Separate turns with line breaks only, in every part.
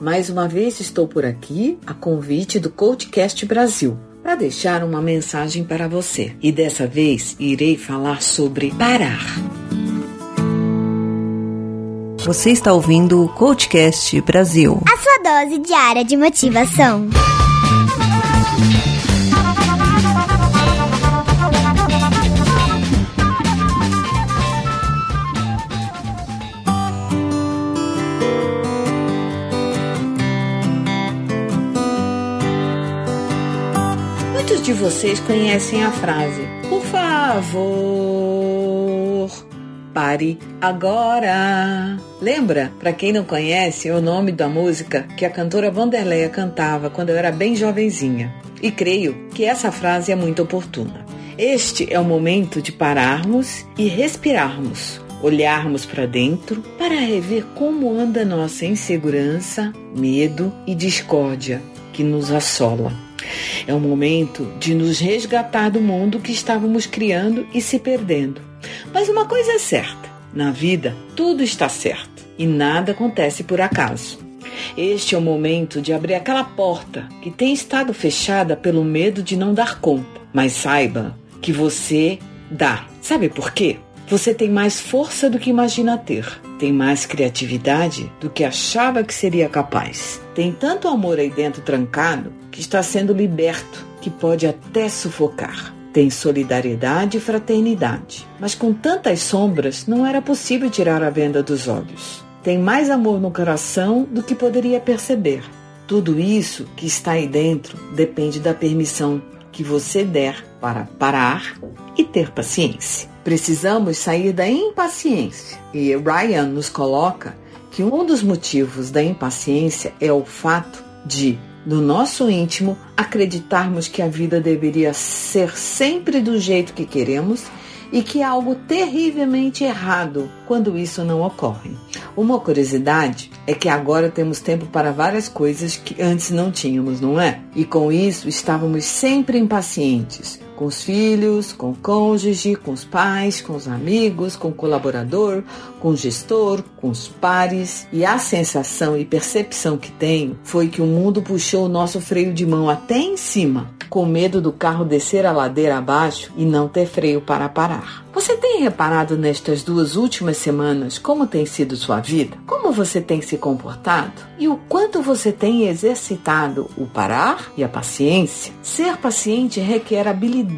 Mais uma vez estou por aqui a convite do Coachcast Brasil para deixar uma mensagem para você. E dessa vez irei falar sobre parar.
Você está ouvindo o Coachcast Brasil.
A sua dose diária de motivação.
Muitos de vocês conhecem a frase: Por favor, pare agora. Lembra, para quem não conhece, o nome da música que a cantora Vanderleia cantava quando eu era bem jovenzinha. E creio que essa frase é muito oportuna. Este é o momento de pararmos e respirarmos, olharmos para dentro para rever como anda nossa insegurança, medo e discórdia que nos assola. É o momento de nos resgatar do mundo que estávamos criando e se perdendo. Mas uma coisa é certa: na vida tudo está certo e nada acontece por acaso. Este é o momento de abrir aquela porta que tem estado fechada pelo medo de não dar conta. Mas saiba que você dá. Sabe por quê? Você tem mais força do que imagina ter, tem mais criatividade do que achava que seria capaz. Tem tanto amor aí dentro trancado que está sendo liberto, que pode até sufocar. Tem solidariedade e fraternidade, mas com tantas sombras não era possível tirar a venda dos olhos. Tem mais amor no coração do que poderia perceber. Tudo isso que está aí dentro depende da permissão que você der para parar e ter paciência. Precisamos sair da impaciência. E Ryan nos coloca que um dos motivos da impaciência é o fato de, no nosso íntimo, acreditarmos que a vida deveria ser sempre do jeito que queremos e que há algo terrivelmente errado quando isso não ocorre. Uma curiosidade é que agora temos tempo para várias coisas que antes não tínhamos, não é? E com isso estávamos sempre impacientes com os filhos, com o cônjuge, com os pais, com os amigos, com o colaborador, com o gestor, com os pares. E a sensação e percepção que tenho foi que o mundo puxou o nosso freio de mão até em cima, com medo do carro descer a ladeira abaixo e não ter freio para parar. Você tem reparado nestas duas últimas semanas como tem sido sua vida? Como você tem se comportado? E o quanto você tem exercitado o parar e a paciência? Ser paciente requer habilidade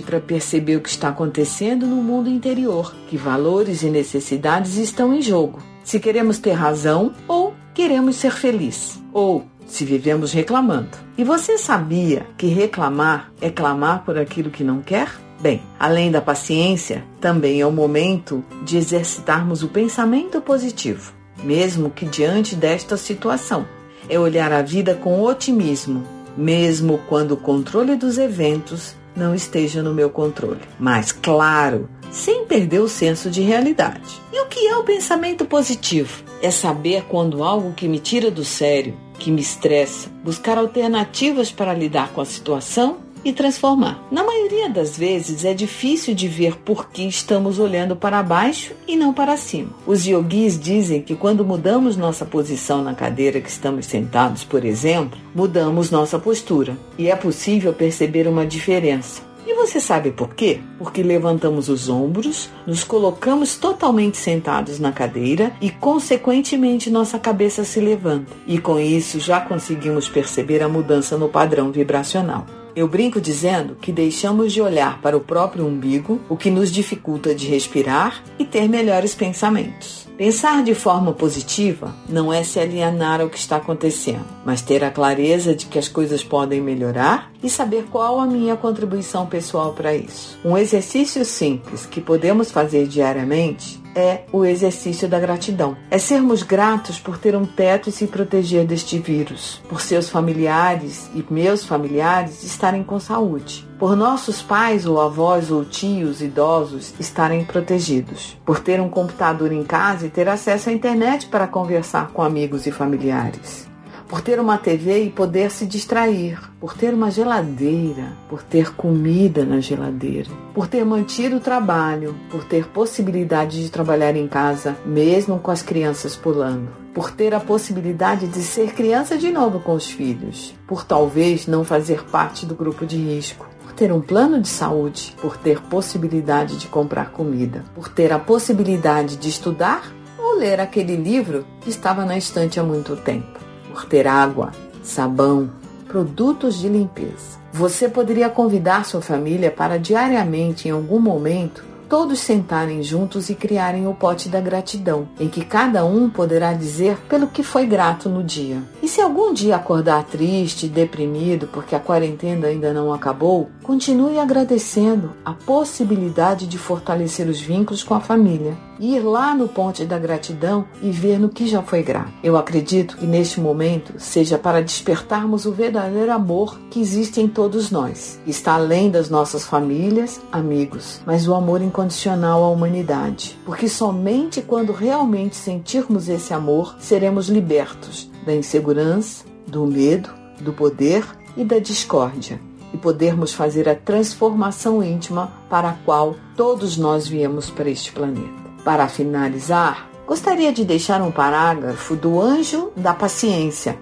para perceber o que está acontecendo no mundo interior, que valores e necessidades estão em jogo. Se queremos ter razão ou queremos ser feliz, ou se vivemos reclamando. E você sabia que reclamar é clamar por aquilo que não quer? Bem, além da paciência, também é o momento de exercitarmos o pensamento positivo, mesmo que diante desta situação. É olhar a vida com otimismo, mesmo quando o controle dos eventos não esteja no meu controle. Mas, claro, sem perder o senso de realidade. E o que é o pensamento positivo? É saber quando algo que me tira do sério, que me estressa, buscar alternativas para lidar com a situação e transformar. Na maioria das vezes é difícil de ver por que estamos olhando para baixo e não para cima. Os yogis dizem que quando mudamos nossa posição na cadeira que estamos sentados, por exemplo, mudamos nossa postura e é possível perceber uma diferença. E você sabe por quê? Porque levantamos os ombros, nos colocamos totalmente sentados na cadeira e, consequentemente, nossa cabeça se levanta. E com isso já conseguimos perceber a mudança no padrão vibracional. Eu brinco dizendo que deixamos de olhar para o próprio umbigo, o que nos dificulta de respirar e ter melhores pensamentos. Pensar de forma positiva não é se alienar ao que está acontecendo, mas ter a clareza de que as coisas podem melhorar e saber qual a minha contribuição pessoal para isso. Um exercício simples que podemos fazer diariamente é o exercício da gratidão. É sermos gratos por ter um teto e se proteger deste vírus, por seus familiares e meus familiares estarem com saúde, por nossos pais ou avós ou tios idosos estarem protegidos, por ter um computador em casa e ter acesso à internet para conversar com amigos e familiares por ter uma TV e poder se distrair, por ter uma geladeira, por ter comida na geladeira, por ter mantido o trabalho, por ter possibilidade de trabalhar em casa, mesmo com as crianças pulando, por ter a possibilidade de ser criança de novo com os filhos, por talvez não fazer parte do grupo de risco, ter um plano de saúde, por ter possibilidade de comprar comida, por ter a possibilidade de estudar ou ler aquele livro que estava na estante há muito tempo, por ter água, sabão, produtos de limpeza. Você poderia convidar sua família para diariamente, em algum momento, todos sentarem juntos e criarem o pote da gratidão, em que cada um poderá dizer pelo que foi grato no dia. E se algum dia acordar triste, deprimido porque a quarentena ainda não acabou, continue agradecendo a possibilidade de fortalecer os vínculos com a família ir lá no Ponte da Gratidão e ver no que já foi grato. Eu acredito que neste momento seja para despertarmos o verdadeiro amor que existe em todos nós, está além das nossas famílias, amigos, mas o amor incondicional à humanidade. Porque somente quando realmente sentirmos esse amor seremos libertos da insegurança, do medo, do poder e da discórdia e podermos fazer a transformação íntima para a qual todos nós viemos para este planeta. Para finalizar, gostaria de deixar um parágrafo do Anjo da Paciência.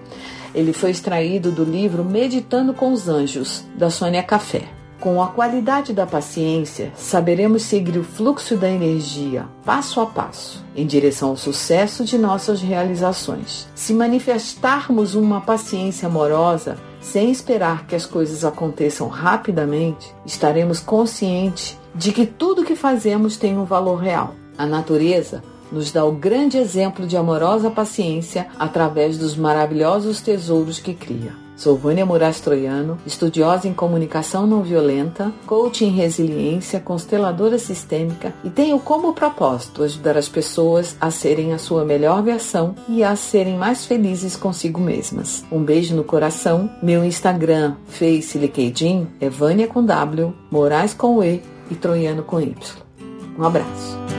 Ele foi extraído do livro Meditando com os Anjos, da Sônia Café. Com a qualidade da paciência, saberemos seguir o fluxo da energia, passo a passo, em direção ao sucesso de nossas realizações. Se manifestarmos uma paciência amorosa, sem esperar que as coisas aconteçam rapidamente, estaremos conscientes de que tudo que fazemos tem um valor real. A natureza nos dá o grande exemplo de amorosa paciência através dos maravilhosos tesouros que cria. Sou Vânia Moraes Troiano, estudiosa em comunicação não violenta, coach em resiliência, consteladora sistêmica e tenho como propósito ajudar as pessoas a serem a sua melhor versão e a serem mais felizes consigo mesmas. Um beijo no coração. Meu Instagram, Face LinkedIn é Vânia com W, Moraes com E e Troiano com Y. Um abraço.